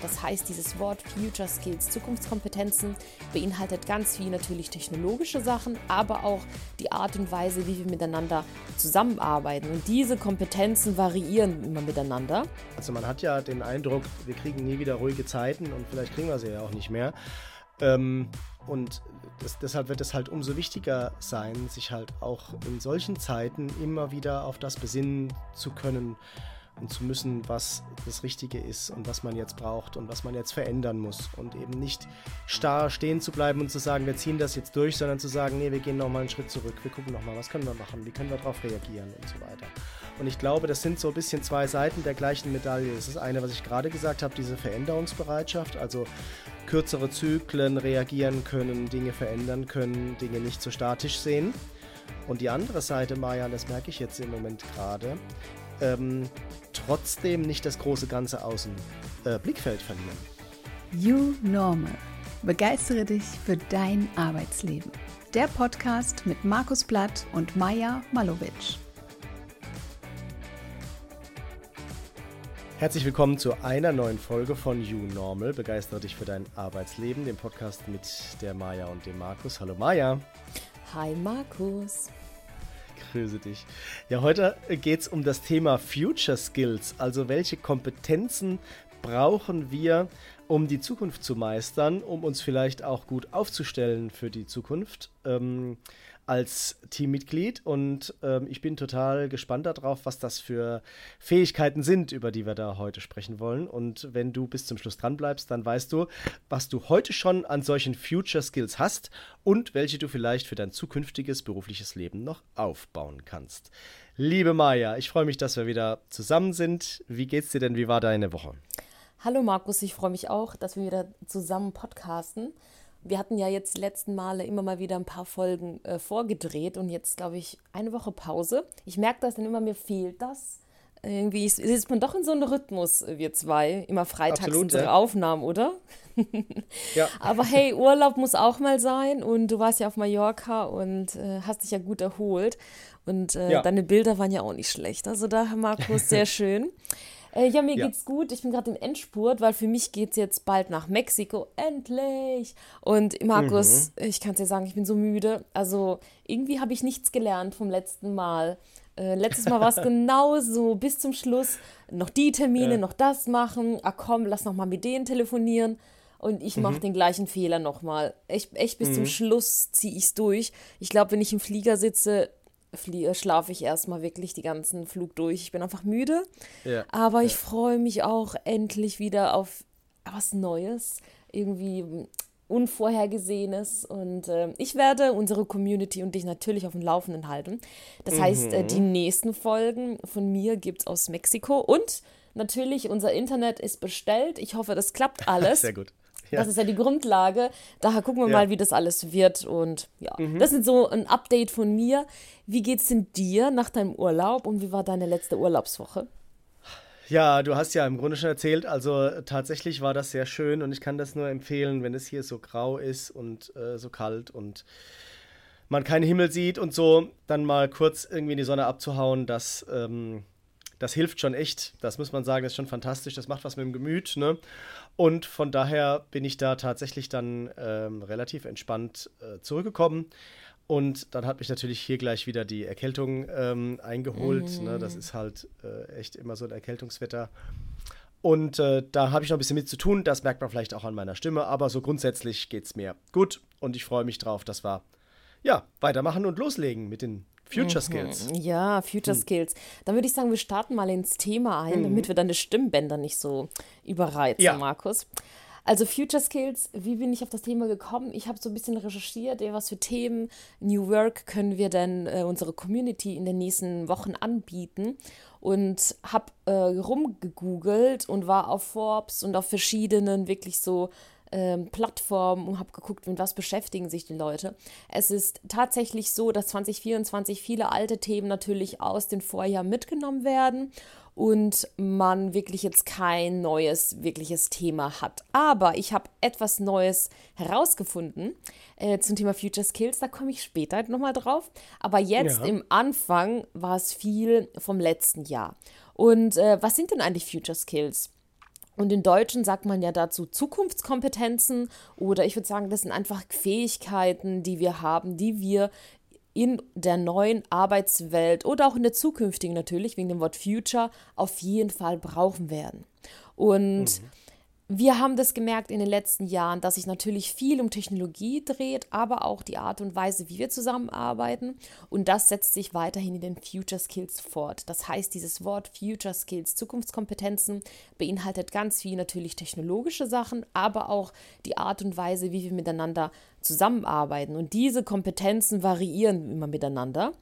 Das heißt, dieses Wort Future Skills, Zukunftskompetenzen, beinhaltet ganz viel natürlich technologische Sachen, aber auch die Art und Weise, wie wir miteinander zusammenarbeiten. Und diese Kompetenzen variieren immer miteinander. Also man hat ja den Eindruck, wir kriegen nie wieder ruhige Zeiten und vielleicht kriegen wir sie ja auch nicht mehr. Ähm, und das, deshalb wird es halt umso wichtiger sein, sich halt auch in solchen Zeiten immer wieder auf das besinnen zu können, und zu müssen, was das Richtige ist und was man jetzt braucht und was man jetzt verändern muss. Und eben nicht starr stehen zu bleiben und zu sagen, wir ziehen das jetzt durch, sondern zu sagen, nee, wir gehen nochmal einen Schritt zurück, wir gucken nochmal, was können wir machen, wie können wir darauf reagieren und so weiter. Und ich glaube, das sind so ein bisschen zwei Seiten der gleichen Medaille. Das ist eine, was ich gerade gesagt habe, diese Veränderungsbereitschaft, also kürzere Zyklen reagieren können, Dinge verändern können, Dinge nicht so statisch sehen. Und die andere Seite, Marian, das merke ich jetzt im Moment gerade, ähm, trotzdem nicht das große Ganze aus dem äh, Blickfeld verlieren. You Normal. Begeistere dich für dein Arbeitsleben. Der Podcast mit Markus Blatt und Maja Malovic. Herzlich willkommen zu einer neuen Folge von You Normal. Begeistere dich für dein Arbeitsleben, dem Podcast mit der Maja und dem Markus. Hallo Maja. Hi Markus grüße dich. Ja, heute geht es um das Thema Future Skills. Also welche Kompetenzen brauchen wir, um die Zukunft zu meistern, um uns vielleicht auch gut aufzustellen für die Zukunft. Ähm, als Teammitglied und ähm, ich bin total gespannt darauf, was das für Fähigkeiten sind, über die wir da heute sprechen wollen. Und wenn du bis zum Schluss dran bleibst, dann weißt du, was du heute schon an solchen Future Skills hast und welche du vielleicht für dein zukünftiges berufliches Leben noch aufbauen kannst. Liebe Maja, ich freue mich, dass wir wieder zusammen sind. Wie geht's dir denn? Wie war deine Woche? Hallo Markus, ich freue mich auch, dass wir wieder zusammen podcasten wir hatten ja jetzt die letzten Male immer mal wieder ein paar Folgen äh, vorgedreht und jetzt, glaube ich, eine Woche Pause. Ich merke das dann immer, mir fehlt das. Irgendwie ist, ist man doch in so einem Rhythmus, wir zwei, immer freitags Absolut, unsere ja. Aufnahmen, oder? ja. Aber hey, Urlaub muss auch mal sein und du warst ja auf Mallorca und äh, hast dich ja gut erholt und äh, ja. deine Bilder waren ja auch nicht schlecht. Also da, Markus, sehr schön. Äh, ja, mir ja. geht's gut. Ich bin gerade im Endspurt, weil für mich geht's jetzt bald nach Mexiko. Endlich! Und Markus, mhm. ich kann es dir sagen, ich bin so müde. Also irgendwie habe ich nichts gelernt vom letzten Mal. Äh, letztes Mal war es genauso, bis zum Schluss. Noch die Termine, ja. noch das machen. Ah komm, lass noch mal mit denen telefonieren. Und ich mache mhm. den gleichen Fehler nochmal. Echt, echt bis mhm. zum Schluss ziehe ich es durch. Ich glaube, wenn ich im Flieger sitze, schlafe ich erstmal wirklich die ganzen Flug durch. Ich bin einfach müde. Ja, aber ja. ich freue mich auch endlich wieder auf was Neues, irgendwie Unvorhergesehenes. Und äh, ich werde unsere Community und dich natürlich auf dem Laufenden halten. Das mhm. heißt, äh, die nächsten Folgen von mir gibt es aus Mexiko. Und natürlich, unser Internet ist bestellt. Ich hoffe, das klappt alles. Sehr gut. Ja. Das ist ja die Grundlage. Daher gucken wir ja. mal, wie das alles wird. Und ja, mhm. das ist so ein Update von mir. Wie geht's denn dir nach deinem Urlaub und wie war deine letzte Urlaubswoche? Ja, du hast ja im Grunde schon erzählt, also tatsächlich war das sehr schön und ich kann das nur empfehlen, wenn es hier so grau ist und äh, so kalt und man keinen Himmel sieht und so, dann mal kurz irgendwie in die Sonne abzuhauen, das, ähm, das hilft schon echt. Das muss man sagen, das ist schon fantastisch, das macht was mit dem Gemüt. Ne? Und von daher bin ich da tatsächlich dann ähm, relativ entspannt äh, zurückgekommen. Und dann hat mich natürlich hier gleich wieder die Erkältung ähm, eingeholt. Mhm. Ne? Das ist halt äh, echt immer so ein Erkältungswetter. Und äh, da habe ich noch ein bisschen mit zu tun. Das merkt man vielleicht auch an meiner Stimme. Aber so grundsätzlich geht es mir gut. Und ich freue mich drauf, dass wir ja, weitermachen und loslegen mit den Future mhm. Skills. Ja, Future hm. Skills. Dann würde ich sagen, wir starten mal ins Thema ein, mhm. damit wir deine Stimmbänder nicht so überreizen, ja. Markus. Also Future Skills, wie bin ich auf das Thema gekommen? Ich habe so ein bisschen recherchiert, was für Themen New Work können wir denn äh, unsere Community in den nächsten Wochen anbieten und habe äh, rumgegoogelt und war auf Forbes und auf verschiedenen wirklich so ähm, Plattformen und habe geguckt, mit was beschäftigen sich die Leute. Es ist tatsächlich so, dass 2024 viele alte Themen natürlich aus den Vorjahren mitgenommen werden und man wirklich jetzt kein neues, wirkliches Thema hat. Aber ich habe etwas Neues herausgefunden äh, zum Thema Future Skills. Da komme ich später nochmal drauf. Aber jetzt ja. im Anfang war es viel vom letzten Jahr. Und äh, was sind denn eigentlich Future Skills? Und in Deutschen sagt man ja dazu Zukunftskompetenzen oder ich würde sagen, das sind einfach Fähigkeiten, die wir haben, die wir in der neuen Arbeitswelt oder auch in der zukünftigen natürlich, wegen dem Wort Future, auf jeden Fall brauchen werden. Und mhm wir haben das gemerkt in den letzten Jahren, dass sich natürlich viel um Technologie dreht, aber auch die Art und Weise, wie wir zusammenarbeiten. Und das setzt sich weiterhin in den Future Skills fort. Das heißt, dieses Wort Future Skills, Zukunftskompetenzen, beinhaltet ganz viel natürlich technologische Sachen, aber auch die Art und Weise, wie wir miteinander zusammenarbeiten. Und diese Kompetenzen variieren immer miteinander.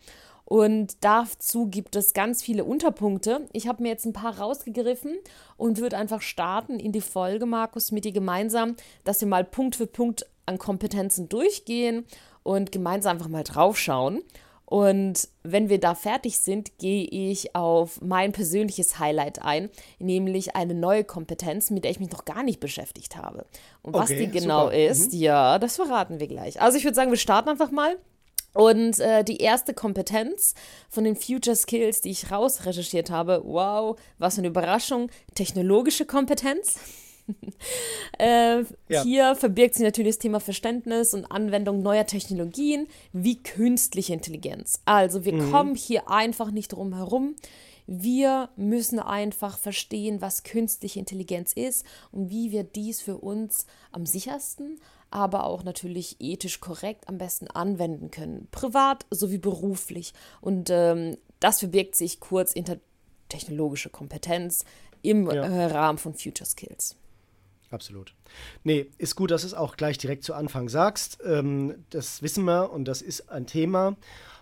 Und dazu gibt es ganz viele Unterpunkte. Ich habe mir jetzt ein paar rausgegriffen und würde einfach starten in die Folge, Markus, mit dir gemeinsam, dass wir mal Punkt für Punkt an Kompetenzen durchgehen und gemeinsam einfach mal draufschauen. Und wenn wir da fertig sind, gehe ich auf mein persönliches Highlight ein, nämlich eine neue Kompetenz, mit der ich mich noch gar nicht beschäftigt habe. Und was die genau super. ist, mhm. ja, das verraten wir gleich. Also ich würde sagen, wir starten einfach mal. Und äh, die erste Kompetenz von den Future Skills, die ich rausrecherchiert habe, wow, was für eine Überraschung, technologische Kompetenz. äh, ja. Hier verbirgt sich natürlich das Thema Verständnis und Anwendung neuer Technologien wie künstliche Intelligenz. Also wir mhm. kommen hier einfach nicht drum herum. Wir müssen einfach verstehen, was künstliche Intelligenz ist und wie wir dies für uns am sichersten, aber auch natürlich ethisch korrekt am besten anwenden können, privat sowie beruflich. Und ähm, das verbirgt sich kurz hinter technologische Kompetenz im ja. äh, Rahmen von Future Skills. Absolut. Nee, ist gut, dass du es auch gleich direkt zu Anfang sagst. Ähm, das wissen wir und das ist ein Thema.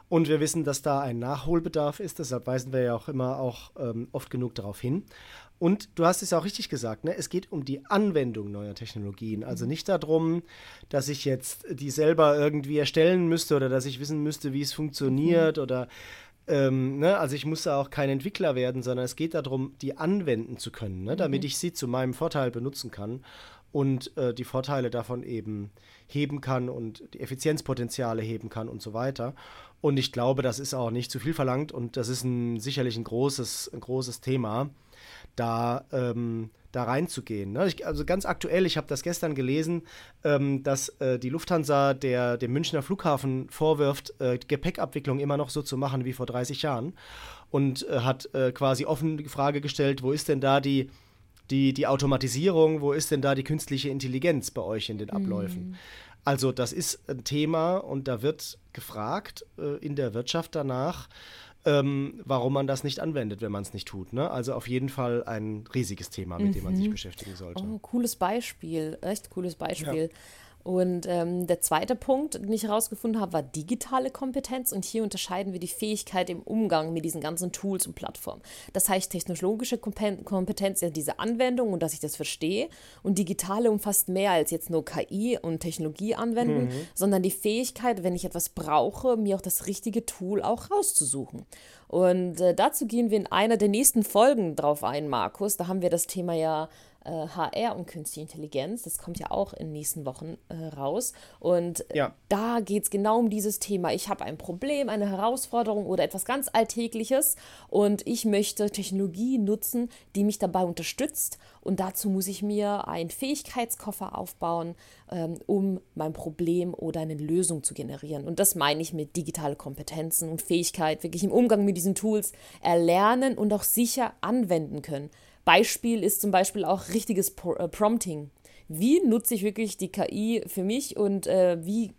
Und wir wissen, dass da ein Nachholbedarf ist. Deshalb weisen wir ja auch immer auch ähm, oft genug darauf hin. Und du hast es auch richtig gesagt, ne? es geht um die Anwendung neuer Technologien. Also nicht darum, dass ich jetzt die selber irgendwie erstellen müsste oder dass ich wissen müsste, wie es funktioniert mhm. oder ähm, ne? also ich muss da auch kein Entwickler werden, sondern es geht darum, die anwenden zu können, ne? damit mhm. ich sie zu meinem Vorteil benutzen kann und äh, die Vorteile davon eben heben kann und die Effizienzpotenziale heben kann und so weiter. Und ich glaube, das ist auch nicht zu viel verlangt und das ist ein, sicherlich ein großes, ein großes Thema da, ähm, da reinzugehen. Ne? Ich, also ganz aktuell, ich habe das gestern gelesen, ähm, dass äh, die Lufthansa der, dem Münchner Flughafen vorwirft, äh, Gepäckabwicklung immer noch so zu machen wie vor 30 Jahren und äh, hat äh, quasi offen die Frage gestellt, wo ist denn da die, die, die Automatisierung, wo ist denn da die künstliche Intelligenz bei euch in den Abläufen? Mhm. Also das ist ein Thema und da wird gefragt äh, in der Wirtschaft danach, ähm, warum man das nicht anwendet, wenn man es nicht tut. Ne? Also auf jeden Fall ein riesiges Thema, mit mhm. dem man sich mhm. beschäftigen sollte. Oh, cooles Beispiel, echt cooles Beispiel. Ja. Und ähm, der zweite Punkt, den ich herausgefunden habe, war digitale Kompetenz. Und hier unterscheiden wir die Fähigkeit im Umgang mit diesen ganzen Tools und Plattformen. Das heißt, technologische Kompetenz ist ja diese Anwendung und dass ich das verstehe. Und digitale umfasst mehr als jetzt nur KI und Technologie anwenden, mhm. sondern die Fähigkeit, wenn ich etwas brauche, mir auch das richtige Tool auch rauszusuchen. Und äh, dazu gehen wir in einer der nächsten Folgen drauf ein, Markus. Da haben wir das Thema ja äh, HR und Künstliche Intelligenz. Das kommt ja auch in den nächsten Wochen äh, raus. Und ja. da geht es genau um dieses Thema. Ich habe ein Problem, eine Herausforderung oder etwas ganz Alltägliches und ich möchte Technologie nutzen, die mich dabei unterstützt. Und dazu muss ich mir einen Fähigkeitskoffer aufbauen, ähm, um mein Problem oder eine Lösung zu generieren. Und das meine ich mit digitale Kompetenzen und Fähigkeit, wirklich im Umgang mit diesen Tools erlernen und auch sicher anwenden können. Beispiel ist zum Beispiel auch richtiges äh, Prompting. Wie nutze ich wirklich die KI für mich und äh, wie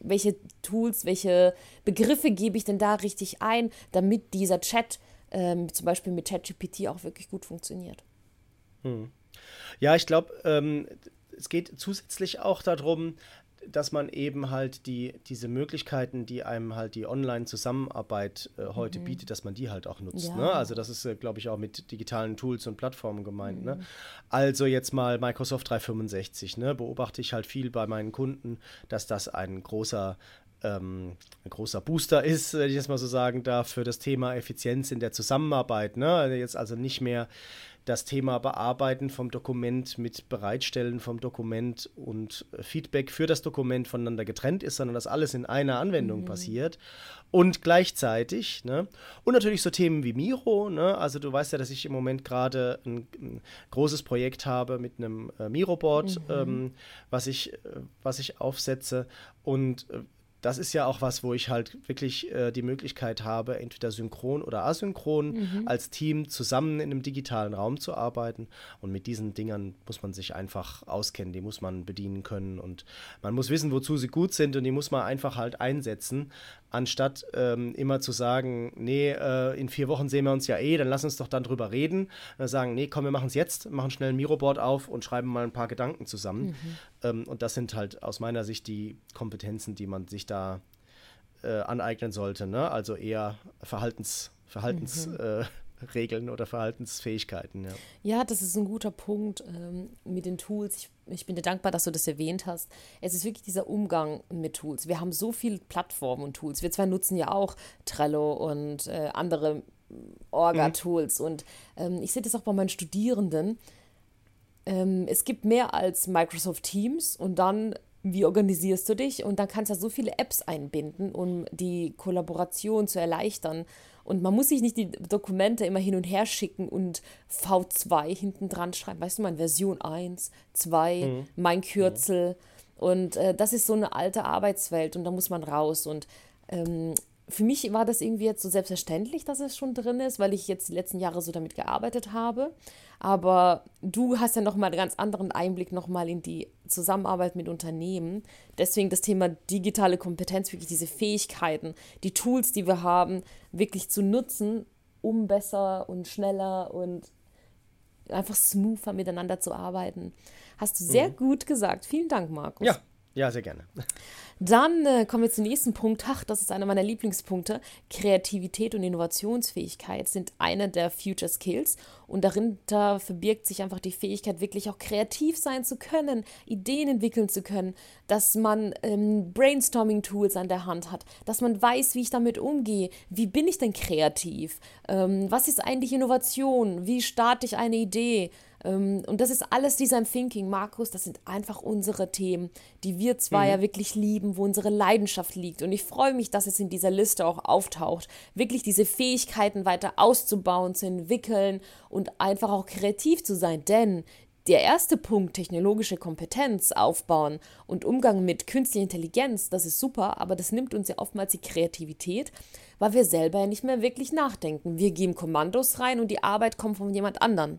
welche Tools, welche Begriffe gebe ich denn da richtig ein, damit dieser Chat ähm, zum Beispiel mit ChatGPT auch wirklich gut funktioniert. Hm. Ja, ich glaube, ähm, es geht zusätzlich auch darum, dass man eben halt die, diese Möglichkeiten, die einem halt die Online-Zusammenarbeit äh, heute mhm. bietet, dass man die halt auch nutzt. Ja. Ne? Also das ist, äh, glaube ich, auch mit digitalen Tools und Plattformen gemeint. Ne? Mhm. Ne? Also jetzt mal Microsoft 365, ne? beobachte ich halt viel bei meinen Kunden, dass das ein großer ähm, ein großer Booster ist, wenn ich das mal so sagen darf, für das Thema Effizienz in der Zusammenarbeit. Ne? Jetzt also nicht mehr das Thema Bearbeiten vom Dokument mit Bereitstellen vom Dokument und Feedback für das Dokument voneinander getrennt ist, sondern dass alles in einer Anwendung mhm. passiert und gleichzeitig. Ne? Und natürlich so Themen wie Miro. Ne? Also du weißt ja, dass ich im Moment gerade ein, ein, großes Projekt habe mit einem äh, Miro-Board, mhm. ähm, was, ich, äh, was ich aufsetze. Und äh, das ist ja auch was, wo ich halt wirklich äh, die Möglichkeit habe, entweder synchron oder asynchron mhm. als Team zusammen in einem digitalen Raum zu arbeiten. Und mit diesen Dingern muss man sich einfach auskennen, die muss man bedienen können und man muss wissen, wozu sie gut sind und die muss man einfach halt einsetzen, anstatt ähm, immer zu sagen, nee, äh, in vier Wochen sehen wir uns ja eh, dann lass uns doch dann drüber reden. Äh, sagen, nee, komm, wir machen es jetzt, machen schnell ein Miroboard auf und schreiben mal ein paar Gedanken zusammen. Mhm. Ähm, und das sind halt aus meiner Sicht die Kompetenzen, die man sich da äh, aneignen sollte. Ne? Also eher Verhaltens, Verhaltensregeln mhm. äh, oder Verhaltensfähigkeiten. Ja. ja, das ist ein guter Punkt ähm, mit den Tools. Ich, ich, bin dir dankbar, dass du das erwähnt hast. Es ist wirklich dieser Umgang mit Tools. Wir haben so viele Plattformen und Tools. Wir zwei nutzen ja auch Trello und äh, andere Orga-Tools. Mhm. Und ähm, ich sehe das auch bei meinen Studierenden ähm, es gibt mehr als Microsoft Teams und dann, wie organisierst du dich? Und dann kannst du ja so viele Apps einbinden, um die Kollaboration zu erleichtern. Und man muss sich nicht die Dokumente immer hin und her schicken und V2 hinten dran schreiben. Weißt du, mein Version 1, 2, mhm. mein Kürzel. Mhm. Und äh, das ist so eine alte Arbeitswelt und da muss man raus. Und ähm, für mich war das irgendwie jetzt so selbstverständlich, dass es schon drin ist, weil ich jetzt die letzten Jahre so damit gearbeitet habe. Aber du hast ja nochmal einen ganz anderen Einblick nochmal in die Zusammenarbeit mit Unternehmen. Deswegen das Thema digitale Kompetenz, wirklich diese Fähigkeiten, die Tools, die wir haben, wirklich zu nutzen, um besser und schneller und einfach smoother miteinander zu arbeiten. Hast du sehr mhm. gut gesagt. Vielen Dank, Markus. Ja, ja, sehr gerne. Dann äh, kommen wir zum nächsten Punkt. Ach, das ist einer meiner Lieblingspunkte. Kreativität und Innovationsfähigkeit sind eine der Future Skills. Und darinter verbirgt sich einfach die Fähigkeit, wirklich auch kreativ sein zu können, Ideen entwickeln zu können, dass man ähm, Brainstorming-Tools an der Hand hat, dass man weiß, wie ich damit umgehe. Wie bin ich denn kreativ? Ähm, was ist eigentlich Innovation? Wie starte ich eine Idee? Ähm, und das ist alles Design Thinking, Markus, das sind einfach unsere Themen, die wir zwei mhm. ja wirklich lieben, wo unsere Leidenschaft liegt. Und ich freue mich, dass es in dieser Liste auch auftaucht, wirklich diese Fähigkeiten weiter auszubauen, zu entwickeln und einfach auch kreativ zu sein. Denn der erste Punkt, technologische Kompetenz aufbauen und Umgang mit künstlicher Intelligenz, das ist super, aber das nimmt uns ja oftmals die Kreativität, weil wir selber ja nicht mehr wirklich nachdenken. Wir geben Kommandos rein und die Arbeit kommt von jemand anderem.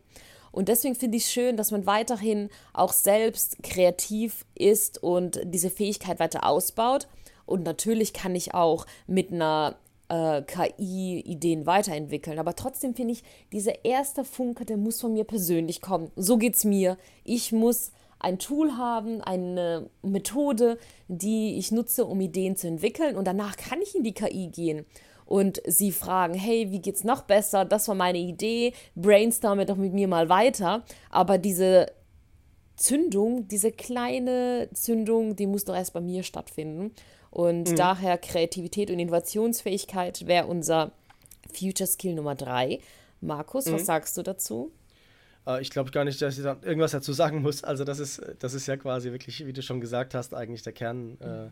Und deswegen finde ich es schön, dass man weiterhin auch selbst kreativ ist und diese Fähigkeit weiter ausbaut. Und natürlich kann ich auch mit einer äh, KI Ideen weiterentwickeln. Aber trotzdem finde ich, dieser erste Funke, der muss von mir persönlich kommen. So geht es mir. Ich muss ein Tool haben, eine Methode, die ich nutze, um Ideen zu entwickeln. Und danach kann ich in die KI gehen und sie fragen, hey, wie geht's noch besser? Das war meine Idee, brainstorme doch mit mir mal weiter. Aber diese Zündung, diese kleine Zündung, die muss doch erst bei mir stattfinden. Und mhm. daher Kreativität und Innovationsfähigkeit wäre unser Future Skill Nummer drei. Markus, mhm. was sagst du dazu? Äh, ich glaube gar nicht, dass ich da irgendwas dazu sagen muss. Also das ist, das ist ja quasi wirklich, wie du schon gesagt hast, eigentlich der Kern. Mhm. Äh,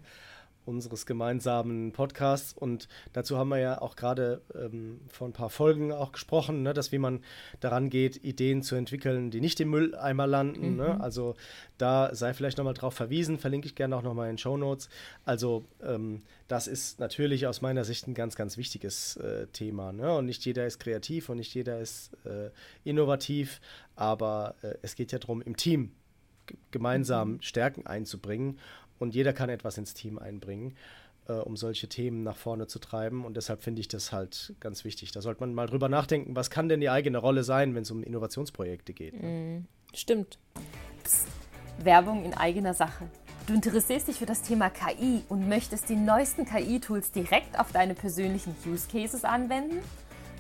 unseres gemeinsamen Podcasts. Und dazu haben wir ja auch gerade ähm, vor ein paar Folgen auch gesprochen, ne, dass wie man daran geht, Ideen zu entwickeln, die nicht im Mülleimer landen. Ne? Mhm. Ne? Also da sei vielleicht nochmal drauf verwiesen, verlinke ich gerne auch nochmal in Show Notes. Also ähm, das ist natürlich aus meiner Sicht ein ganz, ganz wichtiges äh, Thema. Ne? Und nicht jeder ist kreativ und nicht jeder ist äh, innovativ, aber äh, es geht ja darum, im Team gemeinsam mhm. Stärken einzubringen und jeder kann etwas ins Team einbringen, äh, um solche Themen nach vorne zu treiben. Und deshalb finde ich das halt ganz wichtig. Da sollte man mal drüber nachdenken, was kann denn die eigene Rolle sein, wenn es um Innovationsprojekte geht. Ne? Mm, stimmt. Psst. Werbung in eigener Sache. Du interessierst dich für das Thema KI und möchtest die neuesten KI-Tools direkt auf deine persönlichen Use Cases anwenden?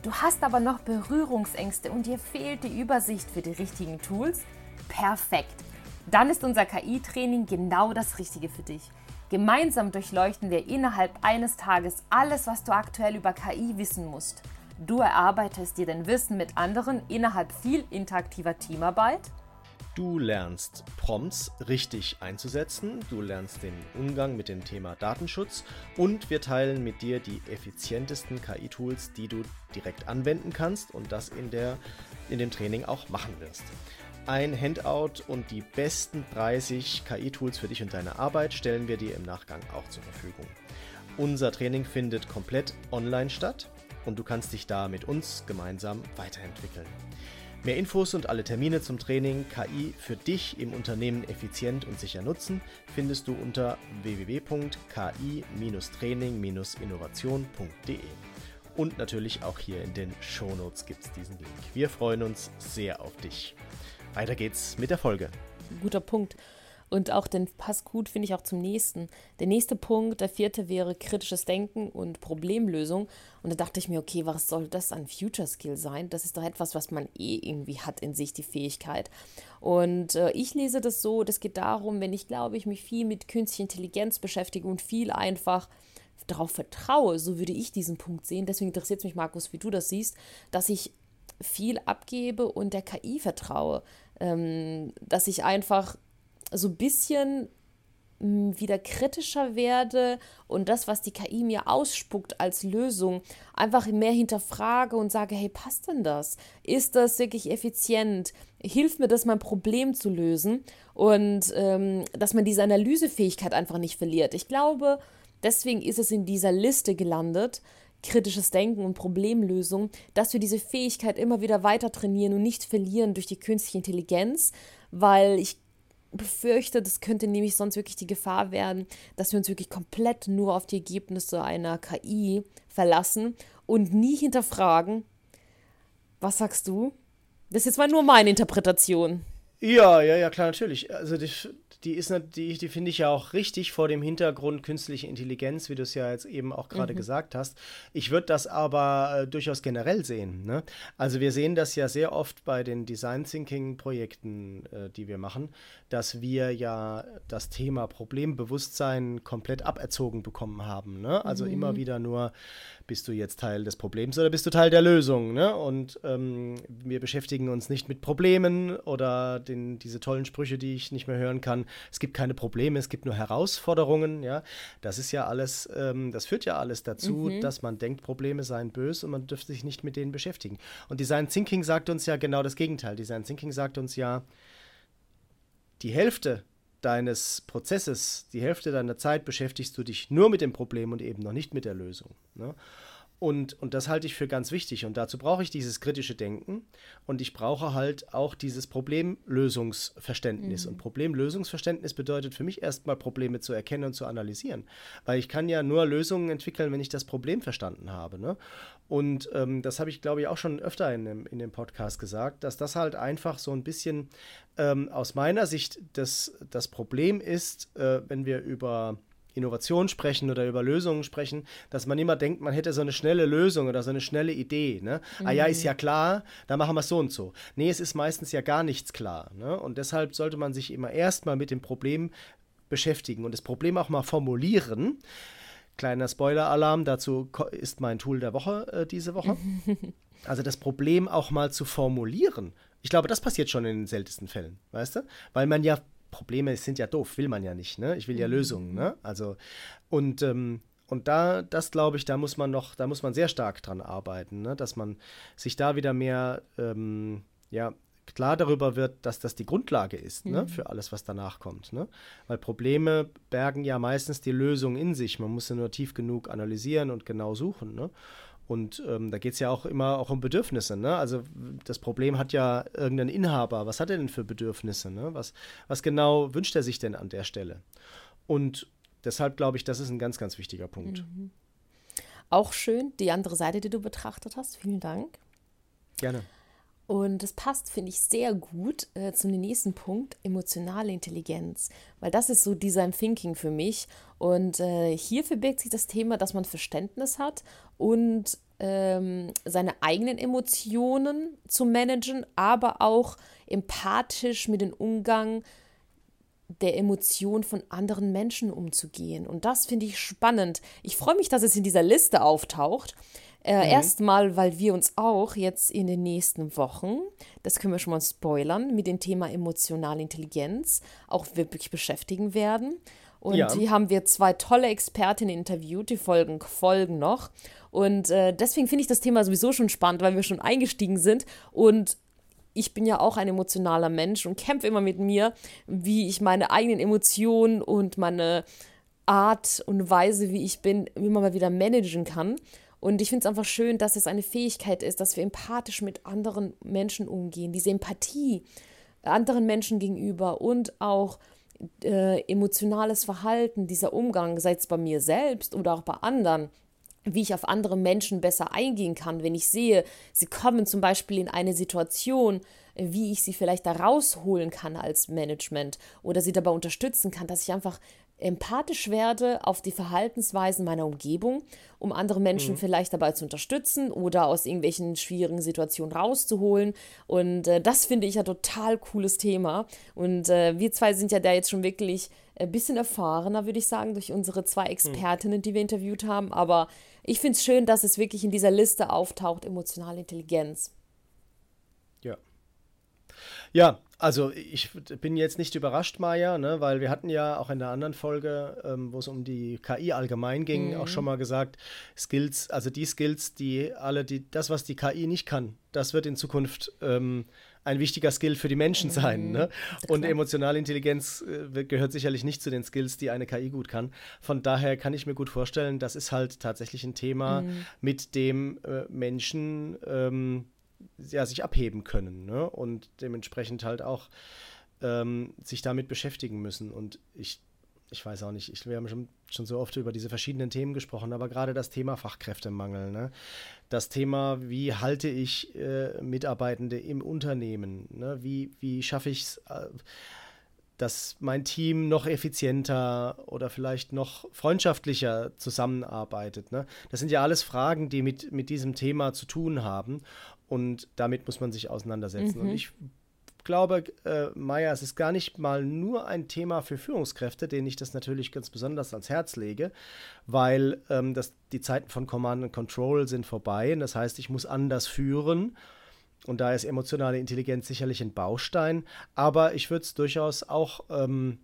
Du hast aber noch Berührungsängste und dir fehlt die Übersicht für die richtigen Tools? Perfekt! Dann ist unser KI-Training genau das Richtige für dich. Gemeinsam durchleuchten wir innerhalb eines Tages alles, was du aktuell über KI wissen musst. Du erarbeitest dir dein Wissen mit anderen innerhalb viel interaktiver Teamarbeit. Du lernst Prompts richtig einzusetzen, du lernst den Umgang mit dem Thema Datenschutz und wir teilen mit dir die effizientesten KI-Tools, die du direkt anwenden kannst und das in, der, in dem Training auch machen wirst. Ein Handout und die besten 30 KI-Tools für dich und deine Arbeit stellen wir dir im Nachgang auch zur Verfügung. Unser Training findet komplett online statt und du kannst dich da mit uns gemeinsam weiterentwickeln. Mehr Infos und alle Termine zum Training KI für dich im Unternehmen effizient und sicher nutzen findest du unter www.ki-training-innovation.de. Und natürlich auch hier in den Shownotes gibt es diesen Link. Wir freuen uns sehr auf dich. Weiter geht's mit der Folge. Guter Punkt. Und auch den passt gut, finde ich, auch zum nächsten. Der nächste Punkt, der vierte, wäre kritisches Denken und Problemlösung. Und da dachte ich mir, okay, was soll das an Future Skill sein? Das ist doch etwas, was man eh irgendwie hat in sich, die Fähigkeit. Und äh, ich lese das so, das geht darum, wenn ich glaube, ich mich viel mit künstlicher Intelligenz beschäftige und viel einfach darauf vertraue, so würde ich diesen Punkt sehen. Deswegen interessiert es mich, Markus, wie du das siehst, dass ich viel abgebe und der KI vertraue. Ähm, dass ich einfach so ein bisschen hm, wieder kritischer werde und das, was die KI mir ausspuckt als Lösung, einfach mehr hinterfrage und sage, hey, passt denn das? Ist das wirklich effizient? Hilft mir das, mein Problem zu lösen? Und ähm, dass man diese Analysefähigkeit einfach nicht verliert. Ich glaube, deswegen ist es in dieser Liste gelandet, kritisches Denken und Problemlösung, dass wir diese Fähigkeit immer wieder weiter trainieren und nicht verlieren durch die künstliche Intelligenz, weil ich befürchte, das könnte nämlich sonst wirklich die Gefahr werden, dass wir uns wirklich komplett nur auf die Ergebnisse einer KI verlassen und nie hinterfragen. Was sagst du? Das ist jetzt mal nur meine Interpretation. Ja, ja, ja, klar, natürlich. Also die, die ist die, die finde ich ja auch richtig vor dem Hintergrund künstliche Intelligenz, wie du es ja jetzt eben auch gerade mhm. gesagt hast. Ich würde das aber äh, durchaus generell sehen. Ne? Also wir sehen das ja sehr oft bei den Design Thinking Projekten, äh, die wir machen, dass wir ja das Thema Problembewusstsein komplett aberzogen bekommen haben. Ne? Also mhm. immer wieder nur, bist du jetzt Teil des Problems oder bist du Teil der Lösung? Ne? Und ähm, wir beschäftigen uns nicht mit Problemen oder den, diese tollen Sprüche, die ich nicht mehr hören kann. Es gibt keine Probleme, es gibt nur Herausforderungen. Ja, das ist ja alles, ähm, das führt ja alles dazu, mhm. dass man denkt, Probleme seien böse und man dürfte sich nicht mit denen beschäftigen. Und Design Thinking sagt uns ja genau das Gegenteil. Design Thinking sagt uns ja, die Hälfte deines Prozesses, die Hälfte deiner Zeit beschäftigst du dich nur mit dem Problem und eben noch nicht mit der Lösung. Ne? Und, und das halte ich für ganz wichtig. Und dazu brauche ich dieses kritische Denken und ich brauche halt auch dieses Problemlösungsverständnis. Mhm. Und Problemlösungsverständnis bedeutet für mich erstmal Probleme zu erkennen und zu analysieren. Weil ich kann ja nur Lösungen entwickeln, wenn ich das Problem verstanden habe. Ne? Und ähm, das habe ich, glaube ich, auch schon öfter in dem, in dem Podcast gesagt, dass das halt einfach so ein bisschen ähm, aus meiner Sicht das, das Problem ist, äh, wenn wir über Innovation sprechen oder über Lösungen sprechen, dass man immer denkt, man hätte so eine schnelle Lösung oder so eine schnelle Idee. Ne? Mhm. Ah ja, ist ja mhm. klar, da machen wir es so und so. Nee, es ist meistens ja gar nichts klar. Ne? Und deshalb sollte man sich immer erstmal mit dem Problem beschäftigen und das Problem auch mal formulieren. Kleiner Spoiler-Alarm, dazu ist mein Tool der Woche äh, diese Woche. Also das Problem auch mal zu formulieren. Ich glaube, das passiert schon in den seltensten Fällen, weißt du? Weil man ja Probleme sind ja doof, will man ja nicht, ne? Ich will ja mhm. Lösungen, ne? Also, und, ähm, und da, das glaube ich, da muss man noch, da muss man sehr stark dran arbeiten, ne? dass man sich da wieder mehr, ähm, ja, klar darüber wird, dass das die Grundlage ist ne? mhm. ne, für alles, was danach kommt. Ne? Weil Probleme bergen ja meistens die Lösung in sich. Man muss sie nur tief genug analysieren und genau suchen. Ne? Und ähm, da geht es ja auch immer auch um Bedürfnisse. Ne? Also das Problem hat ja irgendein Inhaber. Was hat er denn für Bedürfnisse? Ne? Was, was genau wünscht er sich denn an der Stelle? Und deshalb glaube ich, das ist ein ganz, ganz wichtiger Punkt. Mhm. Auch schön, die andere Seite, die du betrachtet hast. Vielen Dank. Gerne. Und das passt, finde ich, sehr gut äh, zum nächsten Punkt, emotionale Intelligenz. Weil das ist so Design Thinking für mich. Und äh, hier verbirgt sich das Thema, dass man Verständnis hat und ähm, seine eigenen Emotionen zu managen, aber auch empathisch mit dem Umgang der Emotion von anderen Menschen umzugehen. Und das finde ich spannend. Ich freue mich, dass es in dieser Liste auftaucht. Äh, mhm. Erstmal, weil wir uns auch jetzt in den nächsten Wochen, das können wir schon mal spoilern, mit dem Thema emotionale Intelligenz auch wirklich beschäftigen werden. Und ja. hier haben wir zwei tolle Expertinnen interviewt, die Folgen folgen noch. Und äh, deswegen finde ich das Thema sowieso schon spannend, weil wir schon eingestiegen sind. Und ich bin ja auch ein emotionaler Mensch und kämpfe immer mit mir, wie ich meine eigenen Emotionen und meine Art und Weise, wie ich bin, wie man mal wieder managen kann. Und ich finde es einfach schön, dass es eine Fähigkeit ist, dass wir empathisch mit anderen Menschen umgehen. Diese Empathie anderen Menschen gegenüber und auch äh, emotionales Verhalten, dieser Umgang, sei es bei mir selbst oder auch bei anderen, wie ich auf andere Menschen besser eingehen kann, wenn ich sehe, sie kommen zum Beispiel in eine Situation, wie ich sie vielleicht da rausholen kann als Management oder sie dabei unterstützen kann, dass ich einfach empathisch werde auf die Verhaltensweisen meiner Umgebung, um andere Menschen mhm. vielleicht dabei zu unterstützen oder aus irgendwelchen schwierigen Situationen rauszuholen. Und äh, das finde ich ja total cooles Thema. Und äh, wir zwei sind ja da jetzt schon wirklich ein bisschen erfahrener, würde ich sagen, durch unsere zwei mhm. Expertinnen, die wir interviewt haben. Aber ich finde es schön, dass es wirklich in dieser Liste auftaucht, emotionale Intelligenz. Ja. Ja, also ich bin jetzt nicht überrascht, Maja, ne, weil wir hatten ja auch in der anderen Folge, ähm, wo es um die KI allgemein ging, mhm. auch schon mal gesagt, Skills, also die Skills, die alle, die, das, was die KI nicht kann, das wird in Zukunft ähm, ein wichtiger Skill für die Menschen sein. Mhm. Ne? Und emotionale Intelligenz äh, gehört sicherlich nicht zu den Skills, die eine KI gut kann. Von daher kann ich mir gut vorstellen, das ist halt tatsächlich ein Thema, mhm. mit dem äh, Menschen ähm, ja, sich abheben können ne? und dementsprechend halt auch ähm, sich damit beschäftigen müssen. Und ich, ich weiß auch nicht, ich, wir haben schon, schon so oft über diese verschiedenen Themen gesprochen, aber gerade das Thema Fachkräftemangel, ne? das Thema, wie halte ich äh, Mitarbeitende im Unternehmen, ne? wie, wie schaffe ich es, äh, dass mein Team noch effizienter oder vielleicht noch freundschaftlicher zusammenarbeitet. Ne? Das sind ja alles Fragen, die mit, mit diesem Thema zu tun haben. Und damit muss man sich auseinandersetzen. Mhm. Und ich glaube, äh, Maya, es ist gar nicht mal nur ein Thema für Führungskräfte, denen ich das natürlich ganz besonders ans Herz lege, weil ähm, das, die Zeiten von Command and Control sind vorbei. Und das heißt, ich muss anders führen. Und da ist emotionale Intelligenz sicherlich ein Baustein. Aber ich würde es durchaus auch ähm,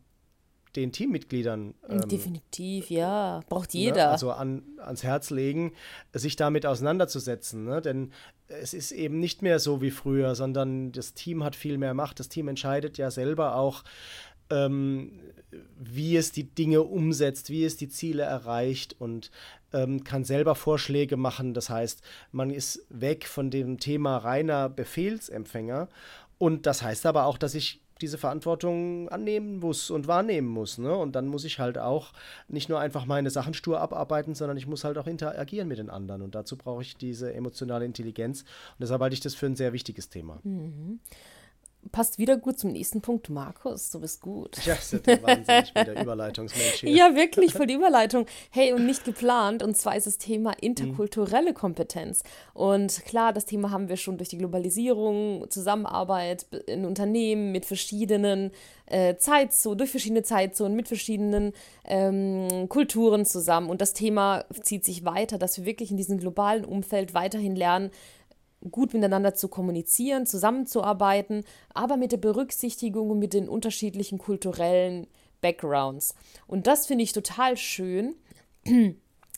den Teammitgliedern. Ähm, Definitiv, ja. Braucht ne, jeder. Ne, also an, ans Herz legen, sich damit auseinanderzusetzen. Ne? Denn es ist eben nicht mehr so wie früher, sondern das Team hat viel mehr Macht. Das Team entscheidet ja selber auch, ähm, wie es die Dinge umsetzt, wie es die Ziele erreicht und ähm, kann selber Vorschläge machen. Das heißt, man ist weg von dem Thema reiner Befehlsempfänger. Und das heißt aber auch, dass ich diese Verantwortung annehmen muss und wahrnehmen muss. Ne? Und dann muss ich halt auch nicht nur einfach meine Sachen stur abarbeiten, sondern ich muss halt auch interagieren mit den anderen. Und dazu brauche ich diese emotionale Intelligenz. Und deshalb halte ich das für ein sehr wichtiges Thema. Mhm passt wieder gut zum nächsten Punkt. Markus, du bist gut. Ja, das ist der wahnsinnig der Überleitungsmensch hier. Ja, wirklich, voll die Überleitung. Hey, und nicht geplant. Und zwar ist das Thema interkulturelle Kompetenz. Und klar, das Thema haben wir schon durch die Globalisierung, Zusammenarbeit in Unternehmen mit verschiedenen äh, Zeitzonen, durch verschiedene Zeitzonen, mit verschiedenen ähm, Kulturen zusammen. Und das Thema zieht sich weiter, dass wir wirklich in diesem globalen Umfeld weiterhin lernen, gut miteinander zu kommunizieren, zusammenzuarbeiten, aber mit der Berücksichtigung und mit den unterschiedlichen kulturellen Backgrounds. Und das finde ich total schön.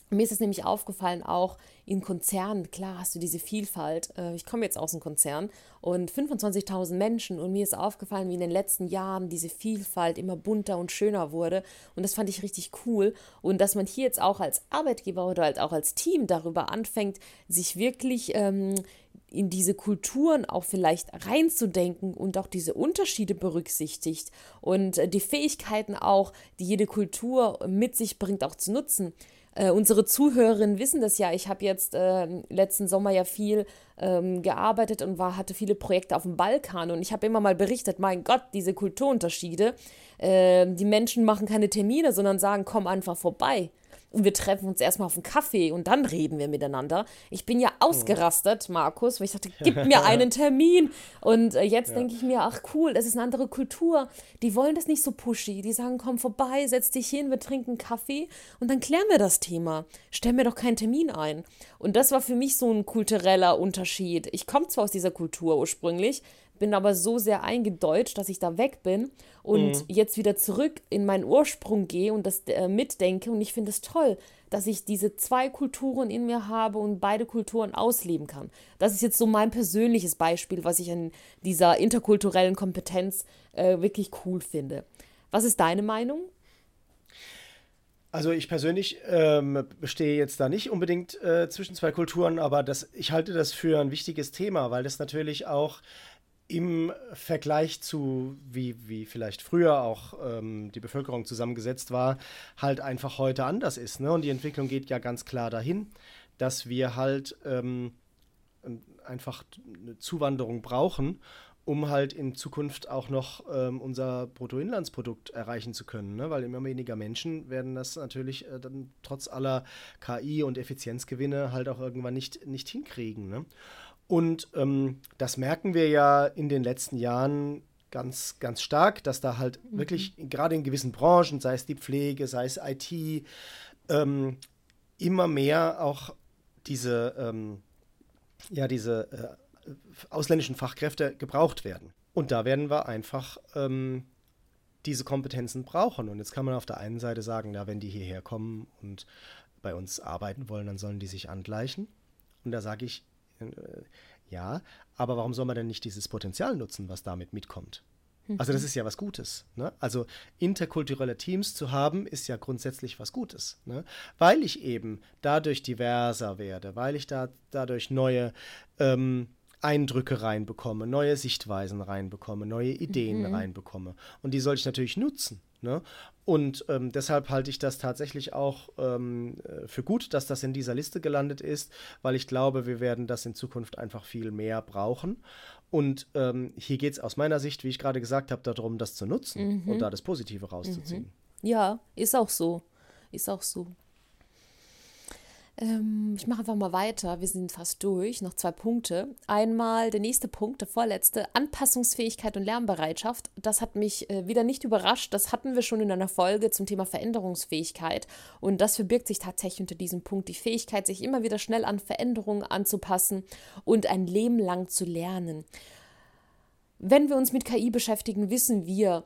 Mir ist es nämlich aufgefallen, auch in Konzernen, klar hast du diese Vielfalt. Äh, ich komme jetzt aus einem Konzern und 25.000 Menschen und mir ist aufgefallen, wie in den letzten Jahren diese Vielfalt immer bunter und schöner wurde. Und das fand ich richtig cool. Und dass man hier jetzt auch als Arbeitgeber oder halt auch als Team darüber anfängt, sich wirklich ähm, in diese Kulturen auch vielleicht reinzudenken und auch diese Unterschiede berücksichtigt und äh, die Fähigkeiten auch, die jede Kultur mit sich bringt, auch zu nutzen. Äh, unsere Zuhörerinnen wissen das ja. Ich habe jetzt äh, letzten Sommer ja viel ähm, gearbeitet und war, hatte viele Projekte auf dem Balkan und ich habe immer mal berichtet, mein Gott, diese Kulturunterschiede. Äh, die Menschen machen keine Termine, sondern sagen, komm einfach vorbei. Und wir treffen uns erstmal auf einen Kaffee und dann reden wir miteinander. Ich bin ja ausgerastet, Markus, weil ich sagte, gib mir einen Termin. Und äh, jetzt ja. denke ich mir, ach cool, das ist eine andere Kultur. Die wollen das nicht so pushy. Die sagen, komm vorbei, setz dich hin, wir trinken Kaffee und dann klären wir das Thema. Stell mir doch keinen Termin ein. Und das war für mich so ein kultureller Unterschied. Ich komme zwar aus dieser Kultur ursprünglich, bin aber so sehr eingedeutscht, dass ich da weg bin und mhm. jetzt wieder zurück in meinen Ursprung gehe und das äh, mitdenke. Und ich finde es toll, dass ich diese zwei Kulturen in mir habe und beide Kulturen ausleben kann. Das ist jetzt so mein persönliches Beispiel, was ich an dieser interkulturellen Kompetenz äh, wirklich cool finde. Was ist deine Meinung? Also ich persönlich ähm, stehe jetzt da nicht unbedingt äh, zwischen zwei Kulturen, aber das, ich halte das für ein wichtiges Thema, weil das natürlich auch im Vergleich zu, wie, wie vielleicht früher auch ähm, die Bevölkerung zusammengesetzt war, halt einfach heute anders ist. Ne? Und die Entwicklung geht ja ganz klar dahin, dass wir halt ähm, einfach eine Zuwanderung brauchen, um halt in Zukunft auch noch ähm, unser Bruttoinlandsprodukt erreichen zu können. Ne? Weil immer weniger Menschen werden das natürlich äh, dann trotz aller KI und Effizienzgewinne halt auch irgendwann nicht, nicht hinkriegen. Ne? Und ähm, das merken wir ja in den letzten Jahren ganz, ganz stark, dass da halt mhm. wirklich gerade in gewissen Branchen, sei es die Pflege, sei es IT, ähm, immer mehr auch diese, ähm, ja, diese äh, ausländischen Fachkräfte gebraucht werden. Und da werden wir einfach ähm, diese Kompetenzen brauchen. Und jetzt kann man auf der einen Seite sagen, na, wenn die hierher kommen und bei uns arbeiten wollen, dann sollen die sich angleichen. Und da sage ich, ja, aber warum soll man denn nicht dieses Potenzial nutzen, was damit mitkommt? Also das ist ja was Gutes. Ne? Also interkulturelle Teams zu haben, ist ja grundsätzlich was Gutes. Ne? Weil ich eben dadurch diverser werde, weil ich da dadurch neue ähm, Eindrücke reinbekomme, neue Sichtweisen reinbekomme, neue Ideen mhm. reinbekomme. Und die soll ich natürlich nutzen. Ne? Und ähm, deshalb halte ich das tatsächlich auch ähm, äh, für gut, dass das in dieser Liste gelandet ist, weil ich glaube, wir werden das in Zukunft einfach viel mehr brauchen. Und ähm, hier geht es aus meiner Sicht, wie ich gerade gesagt habe, darum, das zu nutzen mhm. und da das Positive rauszuziehen. Mhm. Ja, ist auch so. Ist auch so. Ähm, ich mache einfach mal weiter. Wir sind fast durch. Noch zwei Punkte. Einmal der nächste Punkt, der vorletzte: Anpassungsfähigkeit und Lernbereitschaft. Das hat mich äh, wieder nicht überrascht. Das hatten wir schon in einer Folge zum Thema Veränderungsfähigkeit. Und das verbirgt sich tatsächlich unter diesem Punkt: die Fähigkeit, sich immer wieder schnell an Veränderungen anzupassen und ein Leben lang zu lernen. Wenn wir uns mit KI beschäftigen, wissen wir,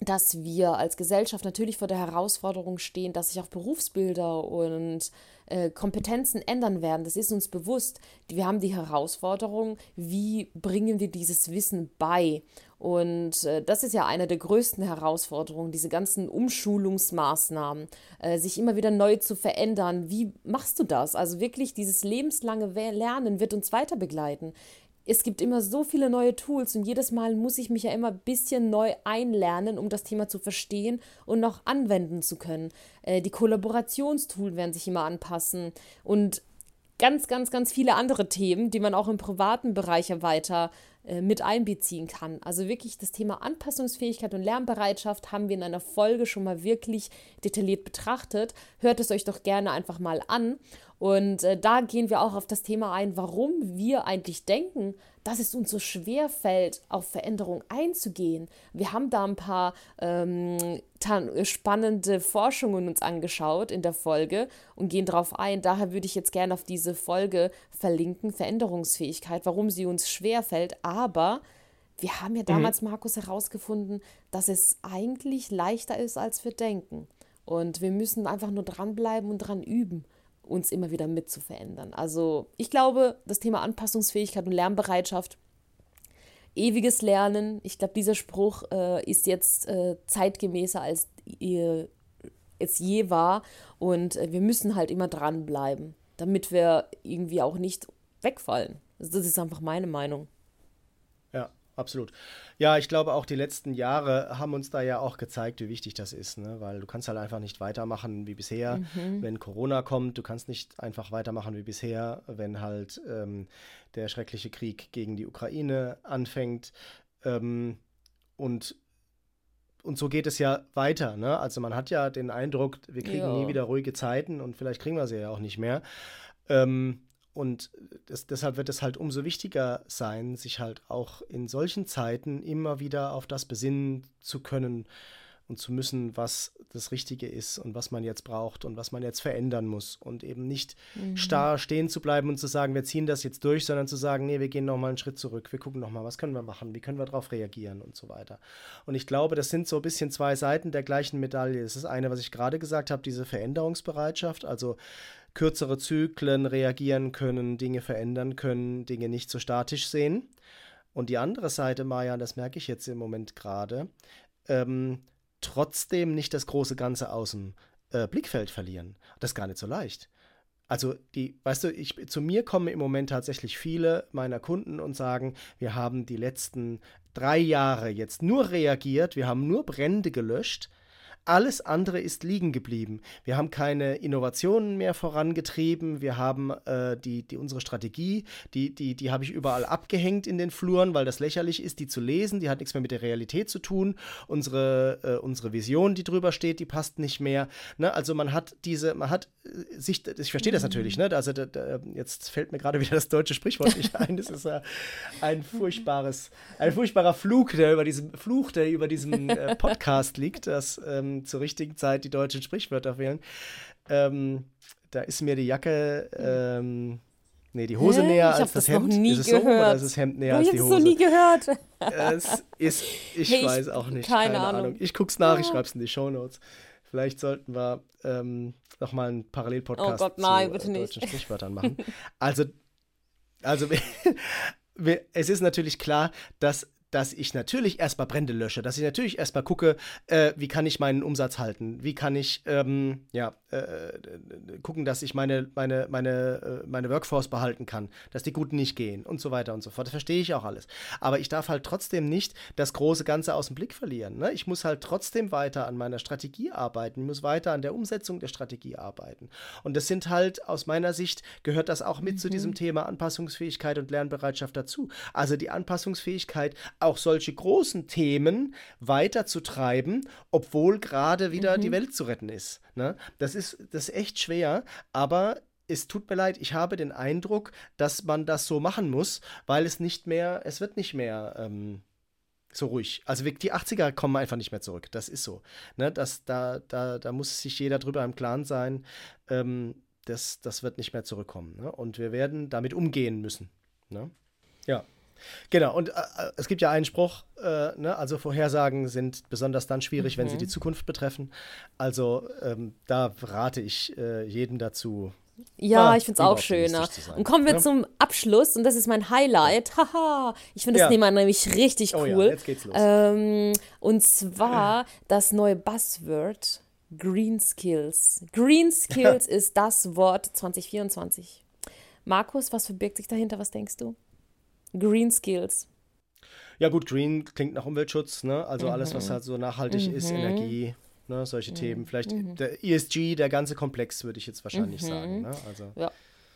dass wir als Gesellschaft natürlich vor der Herausforderung stehen, dass sich auch Berufsbilder und äh, Kompetenzen ändern werden. Das ist uns bewusst. Wir haben die Herausforderung, wie bringen wir dieses Wissen bei? Und äh, das ist ja eine der größten Herausforderungen, diese ganzen Umschulungsmaßnahmen, äh, sich immer wieder neu zu verändern. Wie machst du das? Also wirklich dieses lebenslange Lernen wird uns weiter begleiten es gibt immer so viele neue Tools und jedes Mal muss ich mich ja immer ein bisschen neu einlernen, um das Thema zu verstehen und noch anwenden zu können. Äh, die Kollaborationstools werden sich immer anpassen und ganz, ganz, ganz viele andere Themen, die man auch im privaten Bereich weiter äh, mit einbeziehen kann. Also wirklich das Thema Anpassungsfähigkeit und Lernbereitschaft haben wir in einer Folge schon mal wirklich detailliert betrachtet. Hört es euch doch gerne einfach mal an. Und äh, da gehen wir auch auf das Thema ein, warum wir eigentlich denken, dass es uns so schwer fällt, auf Veränderung einzugehen. Wir haben da ein paar ähm, spannende Forschungen uns angeschaut in der Folge und gehen darauf ein. Daher würde ich jetzt gerne auf diese Folge verlinken, Veränderungsfähigkeit, warum sie uns schwer fällt. Aber wir haben ja mhm. damals, mhm. Markus, herausgefunden, dass es eigentlich leichter ist, als wir denken. Und wir müssen einfach nur dranbleiben und dran üben uns immer wieder mit zu verändern. Also ich glaube, das Thema Anpassungsfähigkeit und Lernbereitschaft, ewiges Lernen, ich glaube, dieser Spruch äh, ist jetzt äh, zeitgemäßer als äh, es je war und äh, wir müssen halt immer dranbleiben, damit wir irgendwie auch nicht wegfallen. Also das ist einfach meine Meinung. Absolut. Ja, ich glaube auch die letzten Jahre haben uns da ja auch gezeigt, wie wichtig das ist, ne? weil du kannst halt einfach nicht weitermachen wie bisher, mhm. wenn Corona kommt. Du kannst nicht einfach weitermachen wie bisher, wenn halt ähm, der schreckliche Krieg gegen die Ukraine anfängt. Ähm, und und so geht es ja weiter. Ne? Also man hat ja den Eindruck, wir kriegen ja. nie wieder ruhige Zeiten und vielleicht kriegen wir sie ja auch nicht mehr. Ähm, und das, deshalb wird es halt umso wichtiger sein, sich halt auch in solchen Zeiten immer wieder auf das besinnen zu können, und zu müssen, was das Richtige ist und was man jetzt braucht und was man jetzt verändern muss und eben nicht mhm. starr stehen zu bleiben und zu sagen, wir ziehen das jetzt durch, sondern zu sagen, nee, wir gehen noch mal einen Schritt zurück, wir gucken noch mal, was können wir machen, wie können wir darauf reagieren und so weiter. Und ich glaube, das sind so ein bisschen zwei Seiten der gleichen Medaille. Es ist eine, was ich gerade gesagt habe, diese Veränderungsbereitschaft, also kürzere Zyklen reagieren können, Dinge verändern können, Dinge nicht so statisch sehen. Und die andere Seite, Maja, das merke ich jetzt im Moment gerade, ähm, trotzdem nicht das große Ganze aus dem äh, Blickfeld verlieren. Das ist gar nicht so leicht. Also die, weißt du, ich, zu mir kommen im Moment tatsächlich viele meiner Kunden und sagen, wir haben die letzten drei Jahre jetzt nur reagiert, wir haben nur Brände gelöscht alles andere ist liegen geblieben. Wir haben keine Innovationen mehr vorangetrieben. Wir haben äh, die, die, unsere Strategie, die, die, die habe ich überall abgehängt in den Fluren, weil das lächerlich ist, die zu lesen. Die hat nichts mehr mit der Realität zu tun. Unsere, äh, unsere Vision, die drüber steht, die passt nicht mehr. Ne? Also man hat diese, man hat äh, sich, ich verstehe das natürlich, ne? Also da, da, jetzt fällt mir gerade wieder das deutsche Sprichwort nicht ein. Das ist ja ein furchtbares, ein furchtbarer Flug, der über diesem Fluch, der über diesem äh, Podcast liegt. Das ähm, zur richtigen Zeit die deutschen Sprichwörter wählen. Ähm, da ist mir die Jacke, ähm, nee, die Hose Hä? näher ich als das, das Hemd. Noch nie ist es gehört. so oder ist das Hemd näher als die Hose? Ich habe es noch nie gehört. es ist, ich hey, weiß auch nicht, keine, keine Ahnung. Ahnung. Ich guck's nach, ich schreib's in die Shownotes. Vielleicht sollten wir ähm, nochmal einen Parallelpodcast oh Gott, nein, zu äh, deutschen Sprichwörtern machen. Also, also es ist natürlich klar, dass dass ich natürlich erstmal Brände lösche, dass ich natürlich erstmal gucke, äh, wie kann ich meinen Umsatz halten, wie kann ich ähm, ja, äh, äh, gucken, dass ich meine, meine, meine, äh, meine Workforce behalten kann, dass die Guten nicht gehen und so weiter und so fort. Das verstehe ich auch alles. Aber ich darf halt trotzdem nicht das große Ganze aus dem Blick verlieren. Ne? Ich muss halt trotzdem weiter an meiner Strategie arbeiten, ich muss weiter an der Umsetzung der Strategie arbeiten. Und das sind halt aus meiner Sicht, gehört das auch mit mhm. zu diesem Thema Anpassungsfähigkeit und Lernbereitschaft dazu. Also die Anpassungsfähigkeit, auch solche großen Themen weiterzutreiben, obwohl gerade wieder mhm. die Welt zu retten ist. Ne? Das, ist das ist echt schwer, aber es tut mir leid, ich habe den Eindruck, dass man das so machen muss, weil es nicht mehr, es wird nicht mehr ähm, so ruhig. Also die 80er kommen einfach nicht mehr zurück. Das ist so. Ne? Das, da, da, da muss sich jeder drüber im Klaren sein. Ähm, das, das wird nicht mehr zurückkommen. Ne? Und wir werden damit umgehen müssen. Ne? Ja. Genau, und äh, äh, es gibt ja einen Spruch, äh, ne? also Vorhersagen sind besonders dann schwierig, mhm. wenn sie mhm. die Zukunft betreffen. Also ähm, da rate ich äh, jedem dazu. Ja, ah, ich finde es auch schöner. Und kommen wir ja? zum Abschluss, und das ist mein Highlight. Haha, ich finde das ja. Thema nämlich richtig cool. Oh ja, jetzt geht's los. Ähm, und zwar das neue Buzzword Green Skills. Green Skills ist das Wort 2024. Markus, was verbirgt sich dahinter? Was denkst du? Green Skills. Ja, gut, Green klingt nach Umweltschutz, ne? Also mhm. alles, was mhm. halt so nachhaltig mhm. ist, Energie, ne? solche mhm. Themen. Vielleicht mhm. der ESG, der ganze Komplex, würde ich jetzt wahrscheinlich mhm. sagen. Ne? Also. Ja.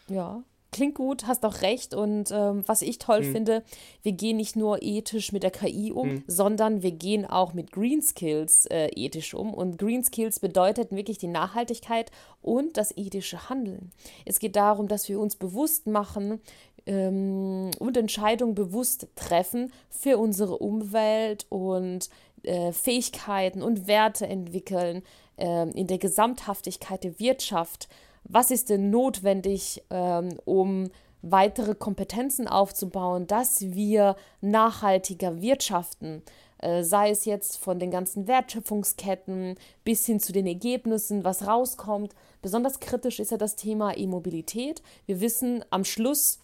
ja, klingt gut, hast auch recht. Und ähm, was ich toll hm. finde, wir gehen nicht nur ethisch mit der KI um, hm. sondern wir gehen auch mit Green Skills äh, ethisch um. Und Green Skills bedeutet wirklich die Nachhaltigkeit und das ethische Handeln. Es geht darum, dass wir uns bewusst machen ähm, und Entscheidungen bewusst treffen für unsere Umwelt und äh, Fähigkeiten und Werte entwickeln äh, in der Gesamthaftigkeit der Wirtschaft was ist denn notwendig, ähm, um weitere Kompetenzen aufzubauen, dass wir nachhaltiger wirtschaften, äh, sei es jetzt von den ganzen Wertschöpfungsketten bis hin zu den Ergebnissen, was rauskommt. Besonders kritisch ist ja das Thema E-Mobilität. Wir wissen, am Schluss,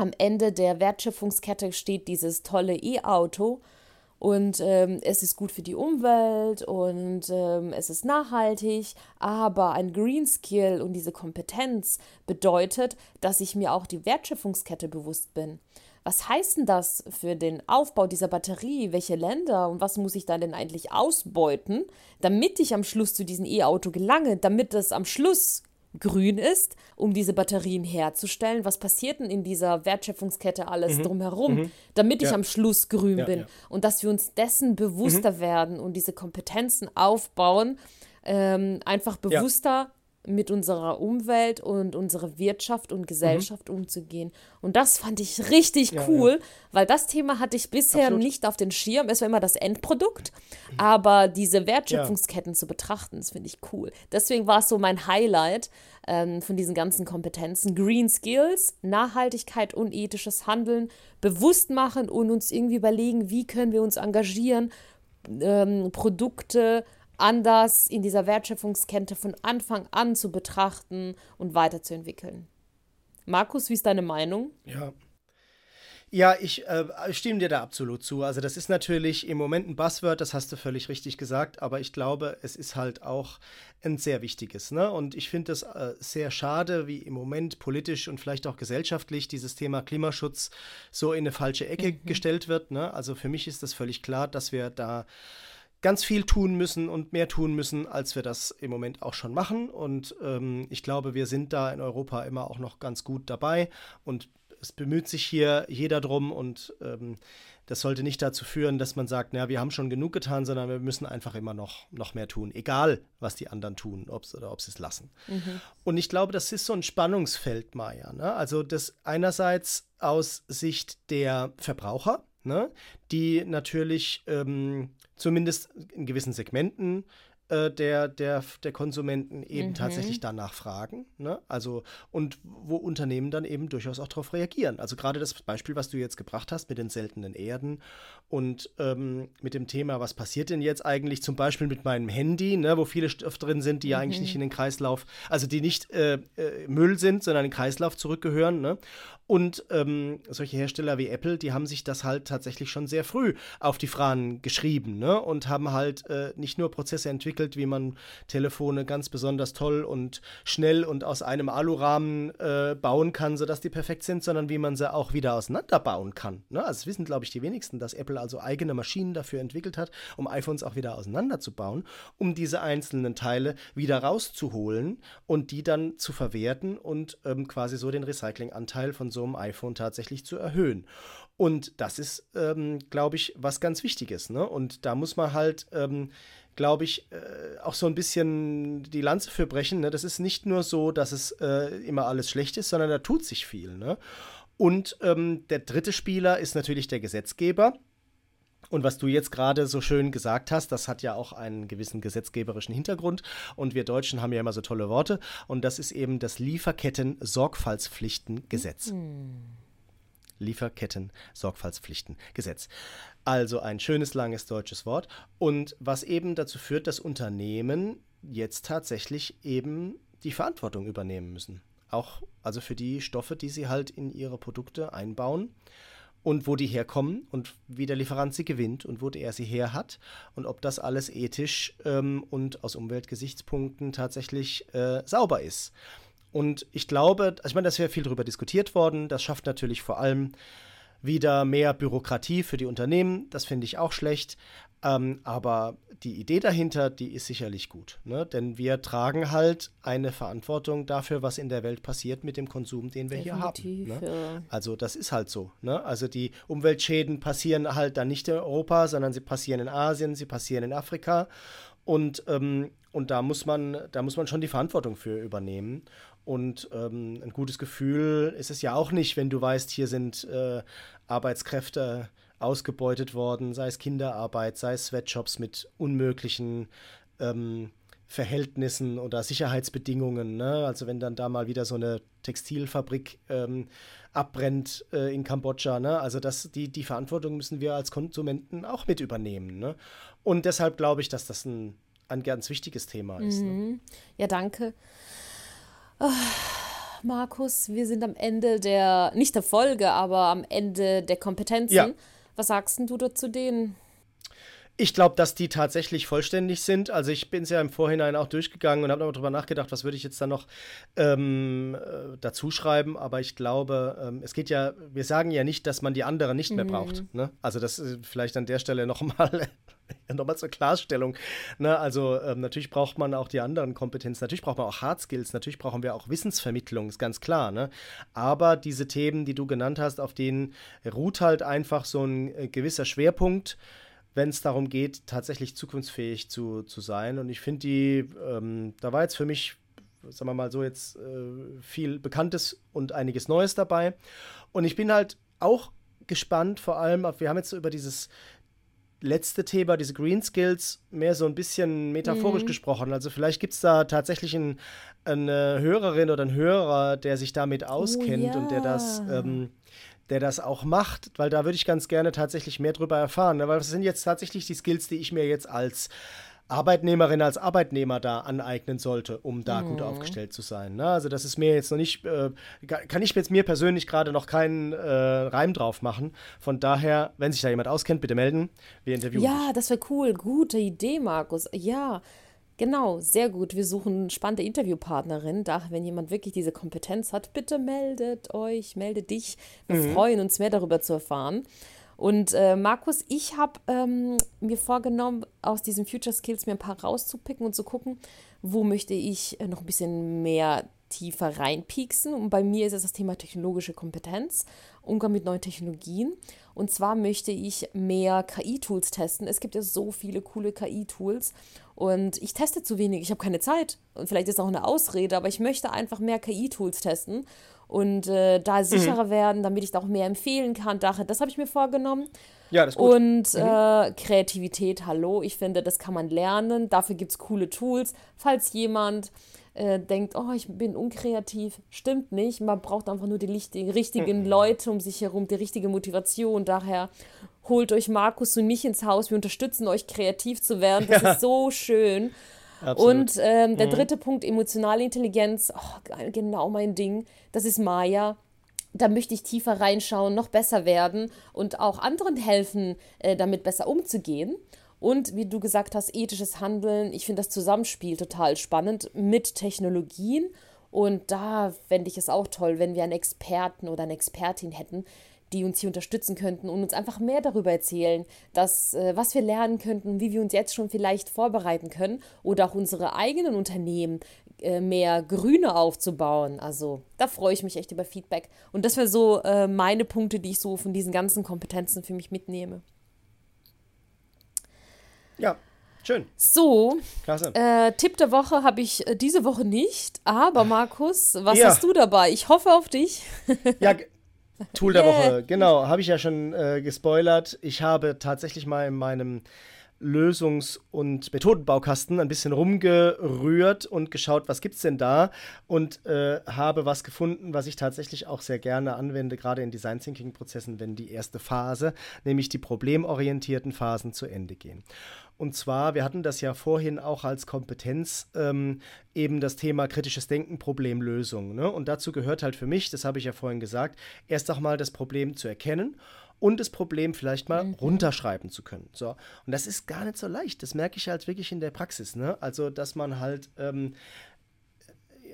am Ende der Wertschöpfungskette steht dieses tolle E-Auto und ähm, es ist gut für die Umwelt und ähm, es ist nachhaltig, aber ein Green Skill und diese Kompetenz bedeutet, dass ich mir auch die Wertschöpfungskette bewusst bin. Was heißt denn das für den Aufbau dieser Batterie? Welche Länder und was muss ich da denn eigentlich ausbeuten, damit ich am Schluss zu diesem E-Auto gelange, damit es am Schluss grün ist, um diese Batterien herzustellen. Was passiert denn in dieser Wertschöpfungskette alles mhm. drumherum, mhm. damit ich ja. am Schluss grün ja, bin? Ja. Und dass wir uns dessen bewusster mhm. werden und diese Kompetenzen aufbauen, ähm, einfach bewusster mit unserer Umwelt und unserer Wirtschaft und Gesellschaft mhm. umzugehen. Und das fand ich richtig ja, cool, ja. weil das Thema hatte ich bisher Absolut. nicht auf den Schirm. Es war immer das Endprodukt, aber diese Wertschöpfungsketten ja. zu betrachten, das finde ich cool. Deswegen war es so mein Highlight ähm, von diesen ganzen Kompetenzen. Green Skills, Nachhaltigkeit und ethisches Handeln bewusst machen und uns irgendwie überlegen, wie können wir uns engagieren, ähm, Produkte, anders in dieser Wertschöpfungskette von Anfang an zu betrachten und weiterzuentwickeln. Markus, wie ist deine Meinung? Ja. Ja, ich äh, stimme dir da absolut zu. Also das ist natürlich im Moment ein Buzzword, das hast du völlig richtig gesagt, aber ich glaube, es ist halt auch ein sehr wichtiges. Ne? Und ich finde es äh, sehr schade, wie im Moment politisch und vielleicht auch gesellschaftlich dieses Thema Klimaschutz so in eine falsche Ecke mhm. gestellt wird. Ne? Also für mich ist das völlig klar, dass wir da ganz viel tun müssen und mehr tun müssen, als wir das im Moment auch schon machen. Und ähm, ich glaube, wir sind da in Europa immer auch noch ganz gut dabei und es bemüht sich hier jeder drum und ähm, das sollte nicht dazu führen, dass man sagt, naja, wir haben schon genug getan, sondern wir müssen einfach immer noch, noch mehr tun, egal was die anderen tun ob's, oder ob sie es lassen. Mhm. Und ich glaube, das ist so ein Spannungsfeld, Maya. Ne? Also das einerseits aus Sicht der Verbraucher, ne? die natürlich ähm, zumindest in gewissen Segmenten äh, der, der, der Konsumenten eben mhm. tatsächlich danach fragen. Ne? Also, und wo Unternehmen dann eben durchaus auch darauf reagieren. Also gerade das Beispiel, was du jetzt gebracht hast mit den seltenen Erden und ähm, mit dem Thema, was passiert denn jetzt eigentlich zum Beispiel mit meinem Handy, ne, wo viele Stoffe drin sind, die mhm. ja eigentlich nicht in den Kreislauf, also die nicht äh, äh, Müll sind, sondern in den Kreislauf zurückgehören. Ne? Und ähm, solche Hersteller wie Apple, die haben sich das halt tatsächlich schon sehr früh auf die Fahnen geschrieben ne? und haben halt äh, nicht nur Prozesse entwickelt, wie man Telefone ganz besonders toll und schnell und aus einem Alurahmen äh, bauen kann, sodass die perfekt sind, sondern wie man sie auch wieder auseinanderbauen kann. Ne? Also wissen, glaube ich, die wenigsten, dass Apple also eigene Maschinen dafür entwickelt hat, um iPhones auch wieder auseinanderzubauen, um diese einzelnen Teile wieder rauszuholen und die dann zu verwerten und ähm, quasi so den Recyclinganteil von so so einem iPhone tatsächlich zu erhöhen. Und das ist, ähm, glaube ich, was ganz Wichtiges. Ne? Und da muss man halt, ähm, glaube ich, äh, auch so ein bisschen die Lanze für brechen. Ne? Das ist nicht nur so, dass es äh, immer alles schlecht ist, sondern da tut sich viel. Ne? Und ähm, der dritte Spieler ist natürlich der Gesetzgeber. Und was du jetzt gerade so schön gesagt hast, das hat ja auch einen gewissen gesetzgeberischen Hintergrund. Und wir Deutschen haben ja immer so tolle Worte. Und das ist eben das Lieferketten-Sorgfaltspflichtengesetz. Mhm. Lieferketten-Sorgfaltspflichtengesetz. Also ein schönes, langes deutsches Wort. Und was eben dazu führt, dass Unternehmen jetzt tatsächlich eben die Verantwortung übernehmen müssen. Auch also für die Stoffe, die sie halt in ihre Produkte einbauen und wo die herkommen und wie der Lieferant sie gewinnt und wo er sie her hat und ob das alles ethisch ähm, und aus Umweltgesichtspunkten tatsächlich äh, sauber ist. Und ich glaube, also ich meine, da ist ja viel darüber diskutiert worden. Das schafft natürlich vor allem wieder mehr Bürokratie für die Unternehmen. Das finde ich auch schlecht. Ähm, aber die Idee dahinter, die ist sicherlich gut. Ne? Denn wir tragen halt eine Verantwortung dafür, was in der Welt passiert mit dem Konsum, den wir Definitiv, hier haben. Ne? Also das ist halt so. Ne? Also die Umweltschäden passieren halt dann nicht in Europa, sondern sie passieren in Asien, sie passieren in Afrika. Und, ähm, und da muss man, da muss man schon die Verantwortung für übernehmen. Und ähm, ein gutes Gefühl ist es ja auch nicht, wenn du weißt, hier sind äh, Arbeitskräfte ausgebeutet worden, sei es Kinderarbeit, sei es Sweatshops mit unmöglichen ähm, Verhältnissen oder Sicherheitsbedingungen. Ne? Also wenn dann da mal wieder so eine Textilfabrik ähm, abbrennt äh, in Kambodscha. Ne? Also das, die, die Verantwortung müssen wir als Konsumenten auch mit übernehmen. Ne? Und deshalb glaube ich, dass das ein, ein ganz wichtiges Thema ist. Ne? Mhm. Ja, danke. Oh, Markus, wir sind am Ende der, nicht der Folge, aber am Ende der Kompetenzen. Ja. Was sagst du dazu denen? Ich glaube, dass die tatsächlich vollständig sind. Also ich bin es ja im Vorhinein auch durchgegangen und habe darüber nachgedacht, was würde ich jetzt da noch ähm, äh, dazu schreiben. Aber ich glaube, ähm, es geht ja, wir sagen ja nicht, dass man die anderen nicht mehr mhm. braucht. Ne? Also das ist vielleicht an der Stelle nochmal nochmal zur Klarstellung. Ne? Also ähm, natürlich braucht man auch die anderen Kompetenzen, natürlich braucht man auch Hard Skills, natürlich brauchen wir auch Wissensvermittlung, ist ganz klar. Ne? Aber diese Themen, die du genannt hast, auf denen ruht halt einfach so ein äh, gewisser Schwerpunkt wenn es darum geht, tatsächlich zukunftsfähig zu, zu sein. Und ich finde die, ähm, da war jetzt für mich, sagen wir mal so, jetzt äh, viel Bekanntes und einiges Neues dabei. Und ich bin halt auch gespannt, vor allem, wir haben jetzt über dieses letzte Thema, diese Green Skills, mehr so ein bisschen metaphorisch mhm. gesprochen. Also vielleicht gibt es da tatsächlich ein, eine Hörerin oder einen Hörer, der sich damit oh auskennt oh, ja. und der das ähm, der das auch macht, weil da würde ich ganz gerne tatsächlich mehr drüber erfahren. Ne? Weil das sind jetzt tatsächlich die Skills, die ich mir jetzt als Arbeitnehmerin, als Arbeitnehmer da aneignen sollte, um da mhm. gut aufgestellt zu sein. Ne? Also das ist mir jetzt noch nicht, äh, kann ich jetzt mir persönlich gerade noch keinen äh, Reim drauf machen. Von daher, wenn sich da jemand auskennt, bitte melden. Wir interviewen. Ja, dich. das wäre cool. Gute Idee, Markus. Ja. Genau, sehr gut. Wir suchen spannende Interviewpartnerin. Da, wenn jemand wirklich diese Kompetenz hat, bitte meldet euch, meldet dich. Wir mhm. freuen uns mehr darüber zu erfahren. Und äh, Markus, ich habe ähm, mir vorgenommen, aus diesen Future Skills mir ein paar rauszupicken und zu gucken, wo möchte ich äh, noch ein bisschen mehr tiefer reinpieksen. Und bei mir ist es das Thema technologische Kompetenz, Umgang mit neuen Technologien. Und zwar möchte ich mehr KI-Tools testen. Es gibt ja so viele coole KI-Tools und ich teste zu wenig. Ich habe keine Zeit. Und vielleicht ist auch eine Ausrede, aber ich möchte einfach mehr KI-Tools testen und äh, da sicherer mhm. werden, damit ich da auch mehr empfehlen kann. Daher, das habe ich mir vorgenommen. Ja, das ist gut. Und mhm. äh, Kreativität, hallo, ich finde, das kann man lernen. Dafür gibt es coole Tools. Falls jemand äh, denkt, oh, ich bin unkreativ, stimmt nicht. Man braucht einfach nur die richtigen, richtigen mhm. Leute um sich herum, die richtige Motivation. Daher holt euch Markus und mich ins Haus. Wir unterstützen euch, kreativ zu werden. Das ja. ist so schön. Absolut. Und ähm, der mhm. dritte Punkt, emotionale Intelligenz, oh, genau mein Ding. Das ist Maya da möchte ich tiefer reinschauen, noch besser werden und auch anderen helfen, äh, damit besser umzugehen. Und wie du gesagt hast, ethisches Handeln. Ich finde das Zusammenspiel total spannend mit Technologien. Und da fände ich es auch toll, wenn wir einen Experten oder eine Expertin hätten, die uns hier unterstützen könnten und uns einfach mehr darüber erzählen, dass, äh, was wir lernen könnten, wie wir uns jetzt schon vielleicht vorbereiten können oder auch unsere eigenen Unternehmen äh, mehr grüner aufzubauen. Also da freue ich mich echt über Feedback. Und das wäre so äh, meine Punkte, die ich so von diesen ganzen Kompetenzen für mich mitnehme. Ja, Schön. So, Klasse. Äh, Tipp der Woche habe ich diese Woche nicht. Aber Markus, was ja. hast du dabei? Ich hoffe auf dich. ja, Tool der yeah. Woche, genau, habe ich ja schon äh, gespoilert. Ich habe tatsächlich mal in meinem Lösungs- und Methodenbaukasten ein bisschen rumgerührt und geschaut, was gibt es denn da und äh, habe was gefunden, was ich tatsächlich auch sehr gerne anwende, gerade in Design Thinking Prozessen, wenn die erste Phase, nämlich die problemorientierten Phasen zu Ende gehen. Und zwar, wir hatten das ja vorhin auch als Kompetenz ähm, eben das Thema kritisches Denken, Problemlösung. Ne? Und dazu gehört halt für mich, das habe ich ja vorhin gesagt, erst auch mal das Problem zu erkennen und das Problem vielleicht mal mhm. runterschreiben zu können. So. Und das ist gar nicht so leicht. Das merke ich halt wirklich in der Praxis. Ne? Also, dass man halt. Ähm,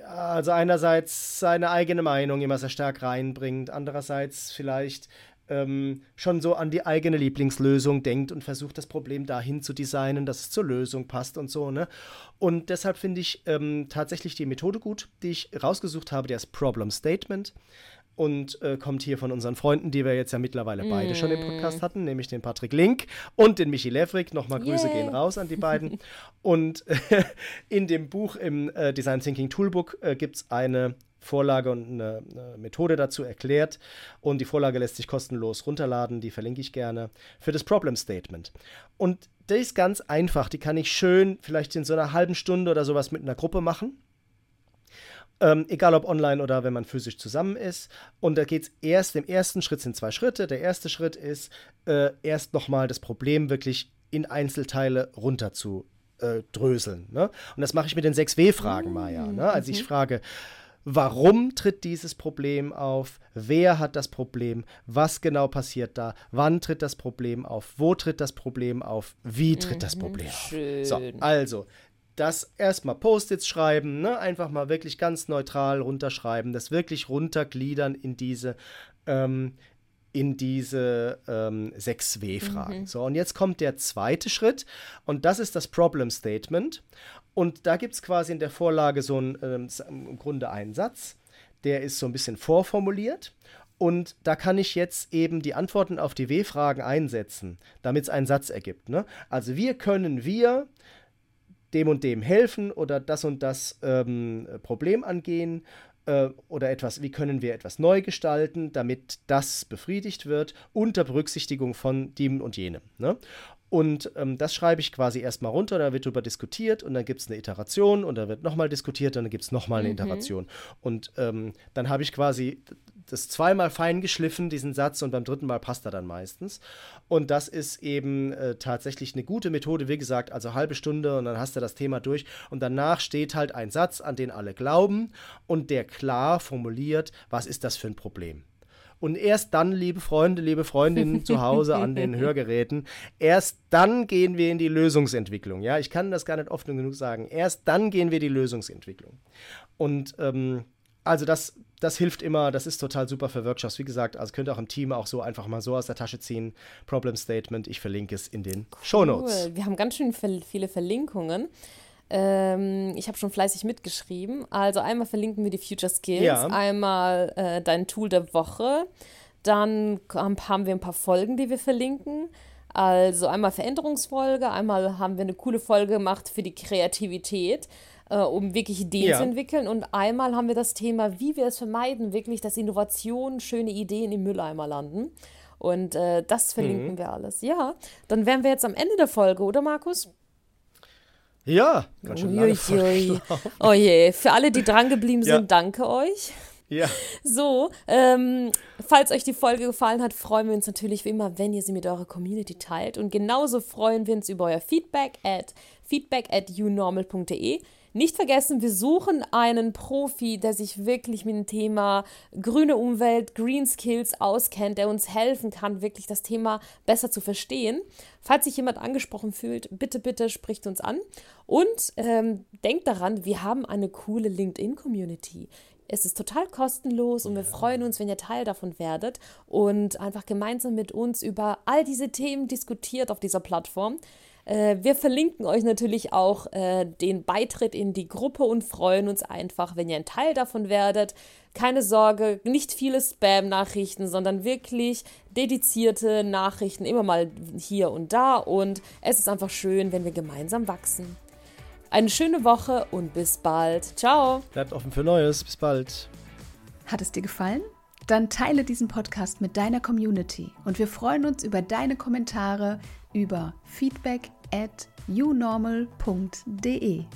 also einerseits seine eigene Meinung immer sehr stark reinbringt, andererseits vielleicht ähm, schon so an die eigene Lieblingslösung denkt und versucht, das Problem dahin zu designen, dass es zur Lösung passt und so. Ne? Und deshalb finde ich ähm, tatsächlich die Methode gut, die ich rausgesucht habe, der ist Problem Statement und äh, kommt hier von unseren Freunden, die wir jetzt ja mittlerweile mm. beide schon im Podcast hatten, nämlich den Patrick Link und den Michi Levrik. Nochmal Grüße yeah. gehen raus an die beiden. und äh, in dem Buch im äh, Design Thinking Toolbook äh, gibt es eine Vorlage und eine, eine, Methode dazu erklärt. Und die Vorlage lässt sich kostenlos runterladen, die verlinke ich gerne, für das Problem Statement. Und die ist ganz einfach, die kann ich schön vielleicht in so einer halben Stunde oder sowas mit einer Gruppe machen. Ähm, egal ob online oder wenn man physisch zusammen ist. Und da geht es erst, im ersten Schritt sind zwei Schritte. Der erste Schritt ist, äh, erst nochmal das Problem wirklich in Einzelteile runter zu äh, dröseln. Ne? Und das mache ich mit den 6W-Fragen, Maya. Ne? Also ich mhm. frage, warum tritt dieses Problem auf, wer hat das Problem, was genau passiert da, wann tritt das Problem auf, wo tritt das Problem auf, wie tritt das mhm, Problem schön. auf. So, also das erstmal Post-its schreiben, ne? einfach mal wirklich ganz neutral runterschreiben, das wirklich runtergliedern in diese, ähm, in diese ähm, 6 W-Fragen. Mhm. So, und jetzt kommt der zweite Schritt und das ist das Problem Statement. Und da gibt es quasi in der Vorlage so einen, ähm, im Grunde einen Satz, der ist so ein bisschen vorformuliert. Und da kann ich jetzt eben die Antworten auf die W-Fragen einsetzen, damit es einen Satz ergibt. Ne? Also wir können wir dem und dem helfen oder das und das ähm, Problem angehen äh, oder etwas, wie können wir etwas neu gestalten, damit das befriedigt wird, unter Berücksichtigung von dem und jenem. Ne? Und ähm, das schreibe ich quasi erstmal runter, da wird darüber diskutiert und dann gibt es eine Iteration und da wird nochmal diskutiert und dann gibt es nochmal eine mhm. Iteration. Und ähm, dann habe ich quasi das zweimal fein geschliffen, diesen Satz, und beim dritten Mal passt er dann meistens. Und das ist eben äh, tatsächlich eine gute Methode, wie gesagt, also halbe Stunde und dann hast du das Thema durch. Und danach steht halt ein Satz, an den alle glauben und der klar formuliert, was ist das für ein Problem. Und erst dann, liebe Freunde, liebe Freundinnen zu Hause an den Hörgeräten, erst dann gehen wir in die Lösungsentwicklung. Ja, ich kann das gar nicht oft genug sagen. Erst dann gehen wir in die Lösungsentwicklung. Und ähm, also das, das hilft immer, das ist total super für Workshops. Wie gesagt, also könnt ihr auch im Team auch so einfach mal so aus der Tasche ziehen. Problem Statement, ich verlinke es in den cool. Show Notes. Wir haben ganz schön viele Verlinkungen. Ähm, ich habe schon fleißig mitgeschrieben. Also einmal verlinken wir die Future Skills, ja. einmal äh, dein Tool der Woche. Dann haben wir ein paar Folgen, die wir verlinken. Also einmal Veränderungsfolge, einmal haben wir eine coole Folge gemacht für die Kreativität äh, um wirklich Ideen ja. zu entwickeln. Und einmal haben wir das Thema, wie wir es vermeiden, wirklich, dass Innovationen, schöne Ideen im Mülleimer landen. Und äh, das verlinken mhm. wir alles. Ja, dann wären wir jetzt am Ende der Folge, oder Markus? Ja, ganz schön lange ui, Oh je, für alle, die drangeblieben sind, ja. danke euch. Ja. So, ähm, falls euch die Folge gefallen hat, freuen wir uns natürlich wie immer, wenn ihr sie mit eurer Community teilt. Und genauso freuen wir uns über euer Feedback at feedback at unormal.de. Nicht vergessen, wir suchen einen Profi, der sich wirklich mit dem Thema grüne Umwelt, Green Skills auskennt, der uns helfen kann, wirklich das Thema besser zu verstehen. Falls sich jemand angesprochen fühlt, bitte, bitte spricht uns an. Und ähm, denkt daran, wir haben eine coole LinkedIn-Community. Es ist total kostenlos und wir freuen uns, wenn ihr Teil davon werdet und einfach gemeinsam mit uns über all diese Themen diskutiert auf dieser Plattform. Äh, wir verlinken euch natürlich auch äh, den Beitritt in die Gruppe und freuen uns einfach, wenn ihr ein Teil davon werdet. Keine Sorge, nicht viele Spam-Nachrichten, sondern wirklich dedizierte Nachrichten, immer mal hier und da. Und es ist einfach schön, wenn wir gemeinsam wachsen. Eine schöne Woche und bis bald. Ciao. Bleibt offen für Neues. Bis bald. Hat es dir gefallen? Dann teile diesen Podcast mit deiner Community und wir freuen uns über deine Kommentare über feedback at unormal.de.